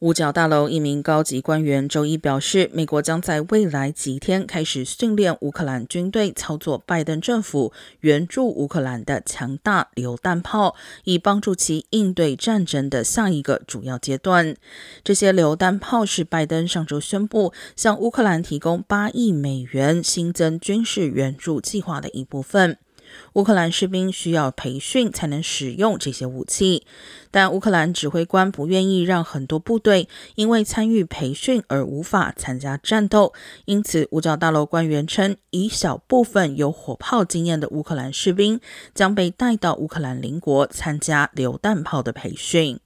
五角大楼一名高级官员周一表示，美国将在未来几天开始训练乌克兰军队操作拜登政府援助乌克兰的强大榴弹炮，以帮助其应对战争的下一个主要阶段。这些榴弹炮是拜登上周宣布向乌克兰提供八亿美元新增军事援助计划的一部分。乌克兰士兵需要培训才能使用这些武器，但乌克兰指挥官不愿意让很多部队因为参与培训而无法参加战斗。因此，五角大楼官员称，一小部分有火炮经验的乌克兰士兵将被带到乌克兰邻国参加榴弹炮的培训。